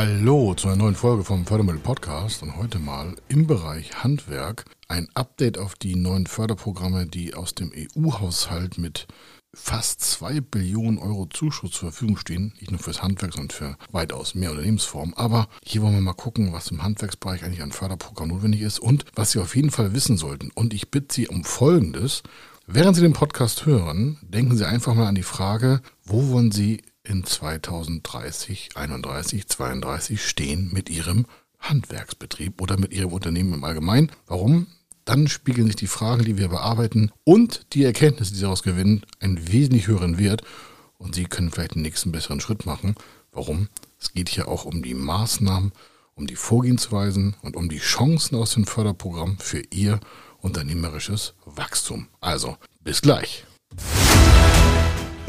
Hallo zu einer neuen Folge vom Fördermittel Podcast und heute mal im Bereich Handwerk ein Update auf die neuen Förderprogramme, die aus dem EU-Haushalt mit fast 2 Billionen Euro Zuschuss zur Verfügung stehen, nicht nur fürs Handwerk, sondern für weitaus mehr Unternehmensformen. Aber hier wollen wir mal gucken, was im Handwerksbereich eigentlich an Förderprogramm notwendig ist und was Sie auf jeden Fall wissen sollten. Und ich bitte Sie um Folgendes. Während Sie den Podcast hören, denken Sie einfach mal an die Frage, wo wollen Sie in 2030, 31, 32 stehen mit Ihrem Handwerksbetrieb oder mit Ihrem Unternehmen im Allgemeinen. Warum? Dann spiegeln sich die Fragen, die wir bearbeiten und die Erkenntnisse, die Sie daraus gewinnen, einen wesentlich höheren Wert und Sie können vielleicht den nächsten besseren Schritt machen. Warum? Es geht hier auch um die Maßnahmen, um die Vorgehensweisen und um die Chancen aus dem Förderprogramm für Ihr unternehmerisches Wachstum. Also, bis gleich.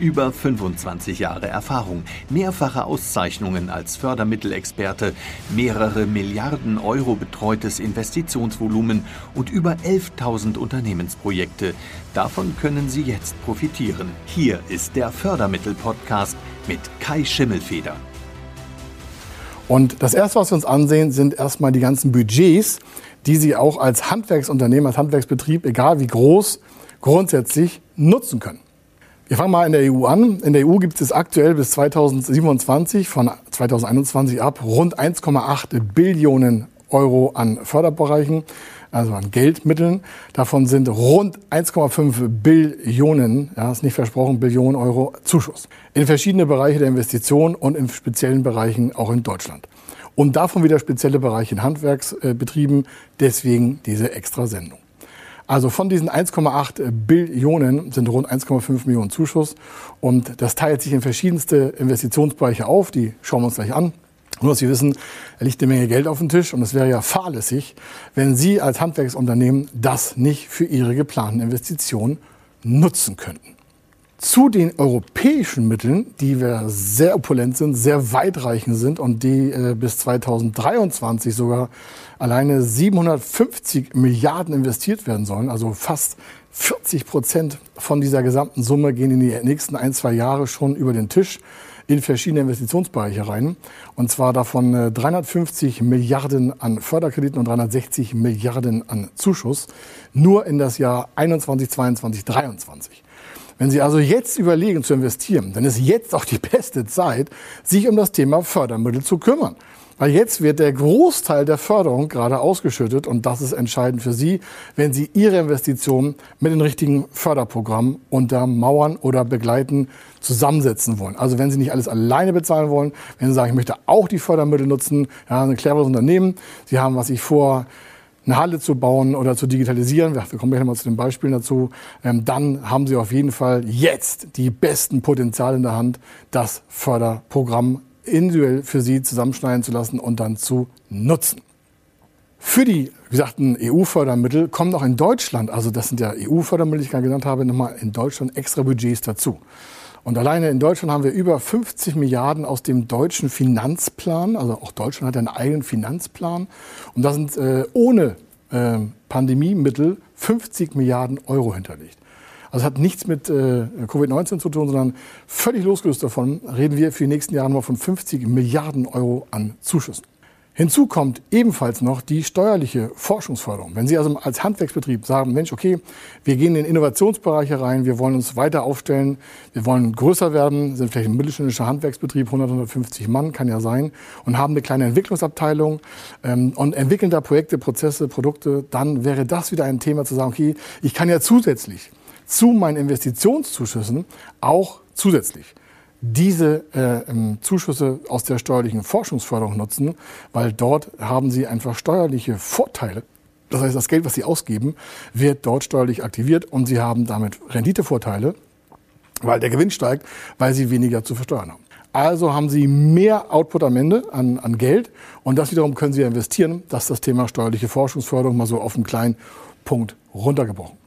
Über 25 Jahre Erfahrung, mehrfache Auszeichnungen als Fördermittelexperte, mehrere Milliarden Euro betreutes Investitionsvolumen und über 11.000 Unternehmensprojekte. Davon können Sie jetzt profitieren. Hier ist der Fördermittel-Podcast mit Kai Schimmelfeder. Und das Erste, was wir uns ansehen, sind erstmal die ganzen Budgets, die Sie auch als Handwerksunternehmen, als Handwerksbetrieb, egal wie groß, grundsätzlich nutzen können. Wir fangen mal in der EU an. In der EU gibt es aktuell bis 2027, von 2021 ab, rund 1,8 Billionen Euro an Förderbereichen, also an Geldmitteln. Davon sind rund 1,5 Billionen, ja, ist nicht versprochen, Billionen Euro Zuschuss. In verschiedene Bereiche der Investition und in speziellen Bereichen auch in Deutschland. Und davon wieder spezielle Bereiche in Handwerksbetrieben, deswegen diese extra Sendung. Also von diesen 1,8 Billionen sind rund 1,5 Millionen Zuschuss. Und das teilt sich in verschiedenste Investitionsbereiche auf. Die schauen wir uns gleich an. Nur, dass Sie wissen, da liegt eine Menge Geld auf dem Tisch und es wäre ja fahrlässig, wenn Sie als Handwerksunternehmen das nicht für Ihre geplanten Investitionen nutzen könnten zu den europäischen Mitteln, die wir sehr opulent sind, sehr weitreichend sind und die äh, bis 2023 sogar alleine 750 Milliarden investiert werden sollen, also fast 40 Prozent von dieser gesamten Summe gehen in die nächsten ein, zwei Jahre schon über den Tisch in verschiedene Investitionsbereiche rein. Und zwar davon 350 äh, Milliarden an Förderkrediten und 360 Milliarden an Zuschuss. Nur in das Jahr 21, 22, 23. Wenn Sie also jetzt überlegen zu investieren, dann ist jetzt auch die beste Zeit, sich um das Thema Fördermittel zu kümmern. Weil jetzt wird der Großteil der Förderung gerade ausgeschüttet und das ist entscheidend für Sie, wenn Sie Ihre Investitionen mit den richtigen Förderprogrammen untermauern oder begleiten, zusammensetzen wollen. Also wenn Sie nicht alles alleine bezahlen wollen, wenn Sie sagen, ich möchte auch die Fördermittel nutzen, ja, ein cleveres Unternehmen, Sie haben, was ich vor eine Halle zu bauen oder zu digitalisieren, wir kommen gleich mal zu den Beispielen dazu, ähm, dann haben Sie auf jeden Fall jetzt die besten Potenziale in der Hand, das Förderprogramm individuell für Sie zusammenschneiden zu lassen und dann zu nutzen. Für die, wie gesagt, EU-Fördermittel kommen auch in Deutschland, also das sind ja EU-Fördermittel, die ich gerade genannt habe, nochmal in Deutschland extra Budgets dazu. Und alleine in Deutschland haben wir über 50 Milliarden aus dem deutschen Finanzplan. Also auch Deutschland hat einen eigenen Finanzplan. Und da sind äh, ohne äh, Pandemiemittel 50 Milliarden Euro hinterlegt. Also hat nichts mit äh, Covid-19 zu tun, sondern völlig losgelöst davon reden wir für die nächsten Jahre noch von 50 Milliarden Euro an Zuschüssen. Hinzu kommt ebenfalls noch die steuerliche Forschungsförderung. Wenn Sie also als Handwerksbetrieb sagen, Mensch, okay, wir gehen in Innovationsbereiche rein, wir wollen uns weiter aufstellen, wir wollen größer werden, sind vielleicht ein mittelständischer Handwerksbetrieb, 100, 150 Mann, kann ja sein, und haben eine kleine Entwicklungsabteilung ähm, und entwickeln da Projekte, Prozesse, Produkte, dann wäre das wieder ein Thema zu sagen, okay, ich kann ja zusätzlich zu meinen Investitionszuschüssen auch zusätzlich diese äh, ähm, Zuschüsse aus der steuerlichen Forschungsförderung nutzen, weil dort haben sie einfach steuerliche Vorteile. Das heißt, das Geld, was sie ausgeben, wird dort steuerlich aktiviert und sie haben damit Renditevorteile, weil der Gewinn steigt, weil sie weniger zu versteuern haben. Also haben Sie mehr Output am Ende an, an Geld und das wiederum können Sie investieren. Das ist das Thema steuerliche Forschungsförderung mal so auf einen kleinen Punkt runtergebrochen.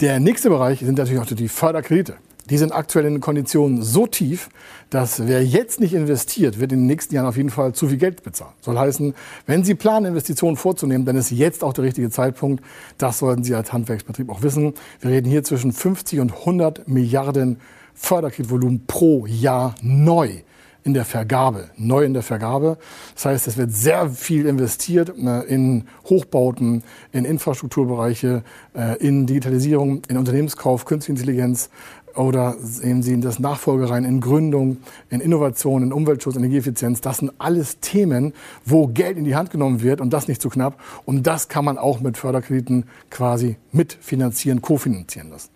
Der nächste Bereich sind natürlich auch die Förderkredite. Die sind aktuell in Konditionen so tief, dass wer jetzt nicht investiert, wird in den nächsten Jahren auf jeden Fall zu viel Geld bezahlen. Soll heißen, wenn Sie planen, Investitionen vorzunehmen, dann ist jetzt auch der richtige Zeitpunkt. Das sollten Sie als Handwerksbetrieb auch wissen. Wir reden hier zwischen 50 und 100 Milliarden Förderkreditvolumen pro Jahr neu in der Vergabe, neu in der Vergabe. Das heißt, es wird sehr viel investiert äh, in Hochbauten, in Infrastrukturbereiche, äh, in Digitalisierung, in Unternehmenskauf, Künstliche Intelligenz, oder sehen Sie in das Nachfolgerein, in Gründung, in Innovation, in Umweltschutz, Energieeffizienz. Das sind alles Themen, wo Geld in die Hand genommen wird und das nicht zu knapp. Und das kann man auch mit Förderkrediten quasi mitfinanzieren, kofinanzieren lassen.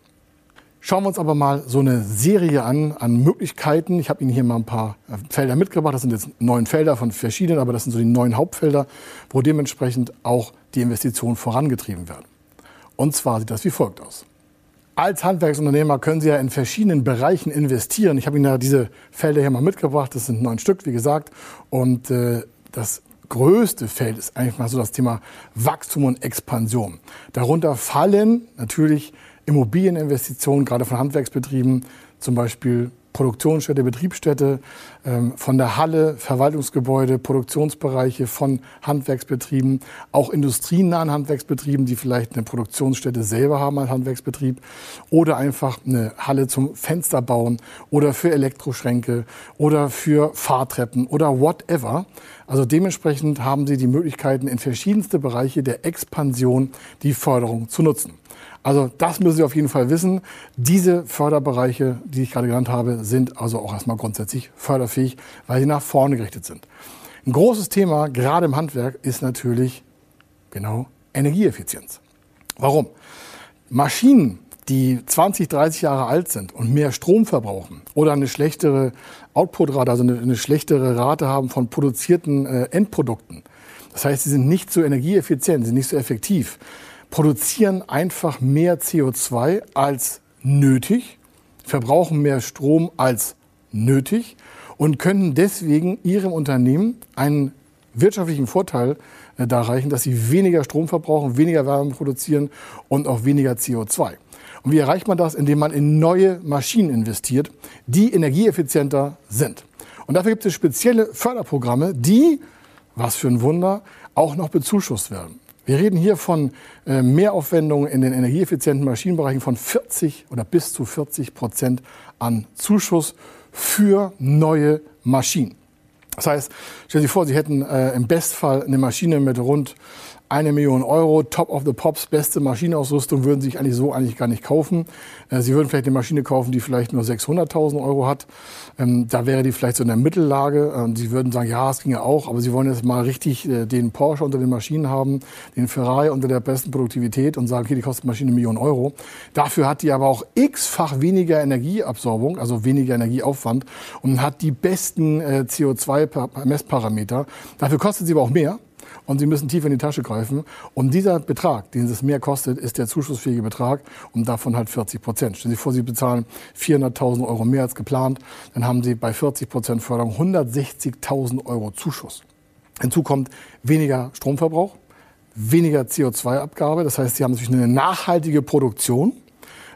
Schauen wir uns aber mal so eine Serie an, an Möglichkeiten. Ich habe Ihnen hier mal ein paar äh, Felder mitgebracht. Das sind jetzt neun Felder von verschiedenen, aber das sind so die neun Hauptfelder, wo dementsprechend auch die Investitionen vorangetrieben werden. Und zwar sieht das wie folgt aus. Als Handwerksunternehmer können Sie ja in verschiedenen Bereichen investieren. Ich habe Ihnen ja diese Felder hier mal mitgebracht. Das sind neun Stück, wie gesagt. Und äh, das größte Feld ist eigentlich mal so das Thema Wachstum und Expansion. Darunter fallen natürlich Immobilieninvestitionen, gerade von Handwerksbetrieben, zum Beispiel Produktionsstätte, Betriebsstätte, ähm, von der Halle, Verwaltungsgebäude, Produktionsbereiche von Handwerksbetrieben, auch industrienahen Handwerksbetrieben, die vielleicht eine Produktionsstätte selber haben als Handwerksbetrieb oder einfach eine Halle zum Fenster bauen oder für Elektroschränke oder für Fahrtreppen oder whatever. Also dementsprechend haben Sie die Möglichkeiten, in verschiedenste Bereiche der Expansion die Förderung zu nutzen. Also das müssen Sie auf jeden Fall wissen. Diese Förderbereiche, die ich gerade genannt habe, sind also auch erstmal grundsätzlich förderfähig, weil sie nach vorne gerichtet sind. Ein großes Thema, gerade im Handwerk, ist natürlich genau Energieeffizienz. Warum? Maschinen, die 20, 30 Jahre alt sind und mehr Strom verbrauchen oder eine schlechtere Outputrate, also eine, eine schlechtere Rate haben von produzierten äh, Endprodukten. Das heißt, sie sind nicht so energieeffizient, sie sind nicht so effektiv produzieren einfach mehr CO2 als nötig, verbrauchen mehr Strom als nötig und können deswegen ihrem Unternehmen einen wirtschaftlichen Vorteil äh, da erreichen, dass sie weniger Strom verbrauchen, weniger Wärme produzieren und auch weniger CO2. Und wie erreicht man das? Indem man in neue Maschinen investiert, die energieeffizienter sind. Und dafür gibt es spezielle Förderprogramme, die, was für ein Wunder, auch noch bezuschusst werden. Wir reden hier von äh, Mehraufwendungen in den energieeffizienten Maschinenbereichen von 40 oder bis zu 40 Prozent an Zuschuss für neue Maschinen. Das heißt, stellen Sie vor, Sie hätten äh, im Bestfall eine Maschine mit rund eine Million Euro, Top of the Pops, beste Maschinenausrüstung würden Sie sich eigentlich so eigentlich gar nicht kaufen. Äh, Sie würden vielleicht eine Maschine kaufen, die vielleicht nur 600.000 Euro hat. Ähm, da wäre die vielleicht so in der Mittellage. Ähm, Sie würden sagen, ja, es ginge auch, aber Sie wollen jetzt mal richtig äh, den Porsche unter den Maschinen haben, den Ferrari unter der besten Produktivität und sagen, okay, die kostet Maschine eine Million Euro. Dafür hat die aber auch x-fach weniger Energieabsorbung, also weniger Energieaufwand und hat die besten äh, CO2-Messparameter. Dafür kostet sie aber auch mehr und Sie müssen tief in die Tasche greifen. Und dieser Betrag, den es mehr kostet, ist der zuschussfähige Betrag und davon halt 40 Prozent. Stellen Sie vor, Sie bezahlen 400.000 Euro mehr als geplant, dann haben Sie bei 40 Prozent Förderung 160.000 Euro Zuschuss. Hinzu kommt weniger Stromverbrauch, weniger CO2-Abgabe. Das heißt, Sie haben natürlich eine nachhaltige Produktion.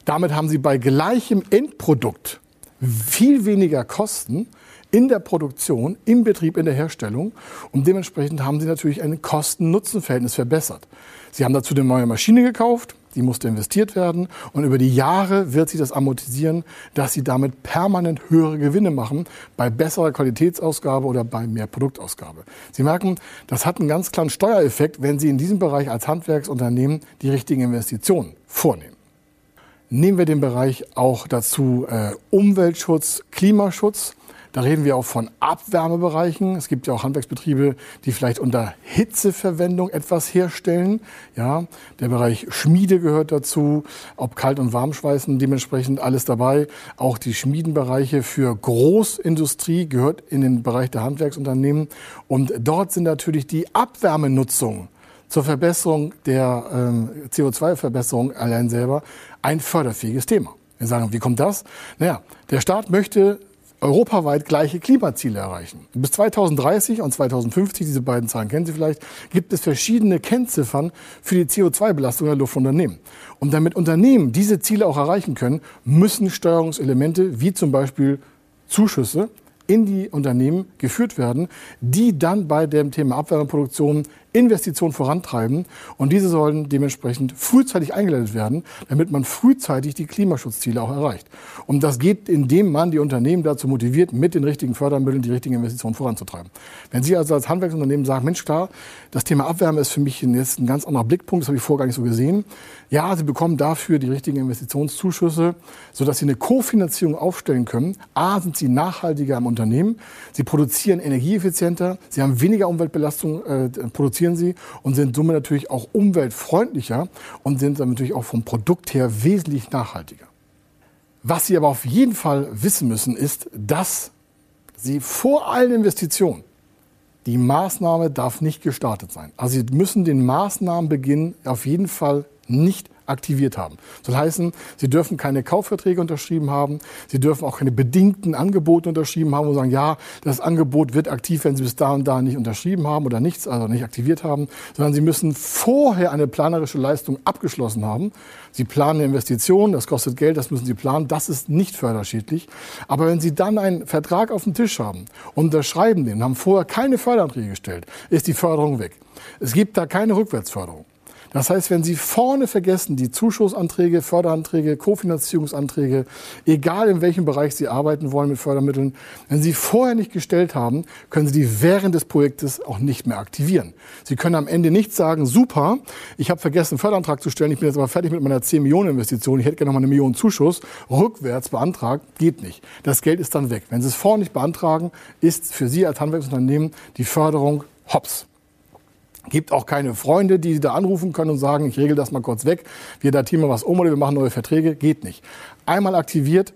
Damit haben Sie bei gleichem Endprodukt viel weniger Kosten in der Produktion, im Betrieb, in der Herstellung. Und dementsprechend haben sie natürlich ein Kosten-Nutzen-Verhältnis verbessert. Sie haben dazu eine neue Maschine gekauft, die musste investiert werden. Und über die Jahre wird sich das amortisieren, dass sie damit permanent höhere Gewinne machen bei besserer Qualitätsausgabe oder bei mehr Produktausgabe. Sie merken, das hat einen ganz klaren Steuereffekt, wenn Sie in diesem Bereich als Handwerksunternehmen die richtigen Investitionen vornehmen. Nehmen wir den Bereich auch dazu äh, Umweltschutz, Klimaschutz. Da reden wir auch von Abwärmebereichen. Es gibt ja auch Handwerksbetriebe, die vielleicht unter Hitzeverwendung etwas herstellen. Ja, der Bereich Schmiede gehört dazu, ob Kalt- und Warmschweißen dementsprechend alles dabei. Auch die Schmiedenbereiche für Großindustrie gehört in den Bereich der Handwerksunternehmen. Und dort sind natürlich die Abwärmenutzung zur Verbesserung der ähm, CO2-Verbesserung allein selber ein förderfähiges Thema. Wir sagen, wie kommt das? Naja, der Staat möchte europaweit gleiche Klimaziele erreichen. Bis 2030 und 2050, diese beiden Zahlen kennen Sie vielleicht, gibt es verschiedene Kennziffern für die CO2-Belastung der Luftunternehmen. Und damit Unternehmen diese Ziele auch erreichen können, müssen Steuerungselemente wie zum Beispiel Zuschüsse in die Unternehmen geführt werden, die dann bei dem Thema Abwärmeproduktion Investitionen vorantreiben. Und diese sollen dementsprechend frühzeitig eingeleitet werden, damit man frühzeitig die Klimaschutzziele auch erreicht. Und das geht, indem man die Unternehmen dazu motiviert, mit den richtigen Fördermitteln die richtigen Investitionen voranzutreiben. Wenn Sie also als Handwerksunternehmen sagen, Mensch, klar, das Thema Abwärme ist für mich jetzt ein ganz anderer Blickpunkt, das habe ich vorher gar nicht so gesehen. Ja, Sie bekommen dafür die richtigen Investitionszuschüsse, sodass Sie eine Kofinanzierung aufstellen können. A, sind Sie nachhaltiger im Unternehmen, Sie produzieren energieeffizienter, Sie haben weniger Umweltbelastung äh, produziert produzieren sie und sind somit natürlich auch umweltfreundlicher und sind dann natürlich auch vom Produkt her wesentlich nachhaltiger. Was Sie aber auf jeden Fall wissen müssen, ist, dass Sie vor allen Investitionen die Maßnahme darf nicht gestartet sein. Also Sie müssen den Maßnahmenbeginn auf jeden Fall nicht aktiviert haben. Soll heißen, Sie dürfen keine Kaufverträge unterschrieben haben, Sie dürfen auch keine bedingten Angebote unterschrieben haben und sagen, ja, das Angebot wird aktiv, wenn Sie bis da und da nicht unterschrieben haben oder nichts, also nicht aktiviert haben, sondern Sie müssen vorher eine planerische Leistung abgeschlossen haben. Sie planen eine Investition, das kostet Geld, das müssen Sie planen, das ist nicht förderschädlich. Aber wenn Sie dann einen Vertrag auf dem Tisch haben, unterschreiben den, haben vorher keine Förderanträge gestellt, ist die Förderung weg. Es gibt da keine Rückwärtsförderung. Das heißt, wenn Sie vorne vergessen, die Zuschussanträge, Förderanträge, Kofinanzierungsanträge, egal in welchem Bereich Sie arbeiten wollen mit Fördermitteln, wenn Sie vorher nicht gestellt haben, können Sie die während des Projektes auch nicht mehr aktivieren. Sie können am Ende nicht sagen, super, ich habe vergessen, einen Förderantrag zu stellen, ich bin jetzt aber fertig mit meiner 10 Millionen Investition, ich hätte gerne noch mal eine Million Zuschuss, rückwärts beantragt, geht nicht. Das Geld ist dann weg. Wenn Sie es vorher nicht beantragen, ist für Sie als Handwerksunternehmen die Förderung hops. Gibt auch keine Freunde, die da anrufen können und sagen, ich regel das mal kurz weg. Wir datieren mal was um oder wir machen neue Verträge. Geht nicht. Einmal aktiviert,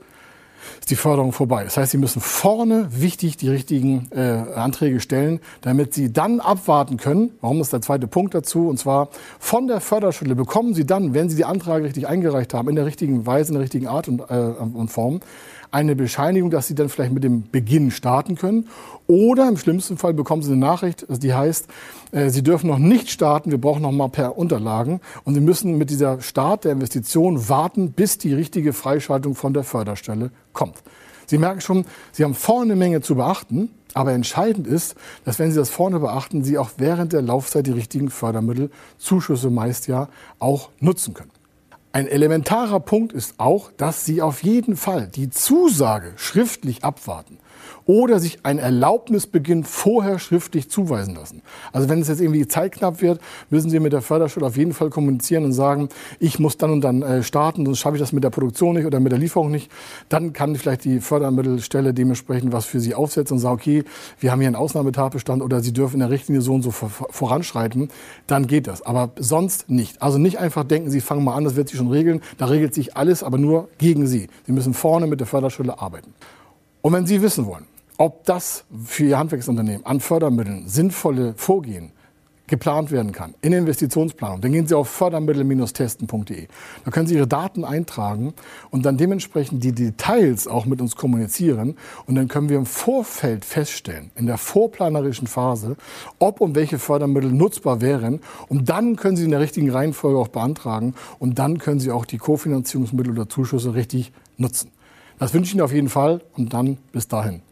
ist die Förderung vorbei. Das heißt, Sie müssen vorne wichtig die richtigen äh, Anträge stellen, damit Sie dann abwarten können. Warum ist der zweite Punkt dazu? Und zwar von der Förderschule bekommen Sie dann, wenn Sie die Anträge richtig eingereicht haben, in der richtigen Weise, in der richtigen Art und, äh, und Form, eine Bescheinigung, dass Sie dann vielleicht mit dem Beginn starten können. Oder im schlimmsten Fall bekommen Sie eine Nachricht, die heißt, äh, Sie dürfen noch nicht starten, wir brauchen noch mal per Unterlagen. Und Sie müssen mit dieser Start der Investition warten, bis die richtige Freischaltung von der Förderstelle kommt. Sie merken schon, Sie haben vorne eine Menge zu beachten. Aber entscheidend ist, dass wenn Sie das vorne beachten, Sie auch während der Laufzeit die richtigen Fördermittel, Zuschüsse meist ja, auch nutzen können. Ein elementarer Punkt ist auch, dass Sie auf jeden Fall die Zusage schriftlich abwarten oder sich ein Erlaubnisbeginn vorher schriftlich zuweisen lassen. Also wenn es jetzt irgendwie zeitknapp wird, müssen Sie mit der Förderschule auf jeden Fall kommunizieren und sagen, ich muss dann und dann äh, starten, sonst schaffe ich das mit der Produktion nicht oder mit der Lieferung nicht. Dann kann vielleicht die Fördermittelstelle dementsprechend was für Sie aufsetzen und sagen, okay, wir haben hier einen Ausnahmetatbestand oder Sie dürfen in der Richtlinie so und so voranschreiten. Dann geht das. Aber sonst nicht. Also nicht einfach denken, Sie fangen mal an, das wird sich schon regeln. Da regelt sich alles, aber nur gegen Sie. Sie müssen vorne mit der Förderschule arbeiten. Und wenn Sie wissen wollen, ob das für Ihr Handwerksunternehmen an Fördermitteln sinnvolle Vorgehen geplant werden kann in Investitionsplanung, dann gehen Sie auf fördermittel-testen.de. Da können Sie Ihre Daten eintragen und dann dementsprechend die Details auch mit uns kommunizieren. Und dann können wir im Vorfeld feststellen, in der vorplanerischen Phase, ob und welche Fördermittel nutzbar wären. Und dann können Sie in der richtigen Reihenfolge auch beantragen. Und dann können Sie auch die Kofinanzierungsmittel oder Zuschüsse richtig nutzen. Das wünsche ich Ihnen auf jeden Fall und dann bis dahin.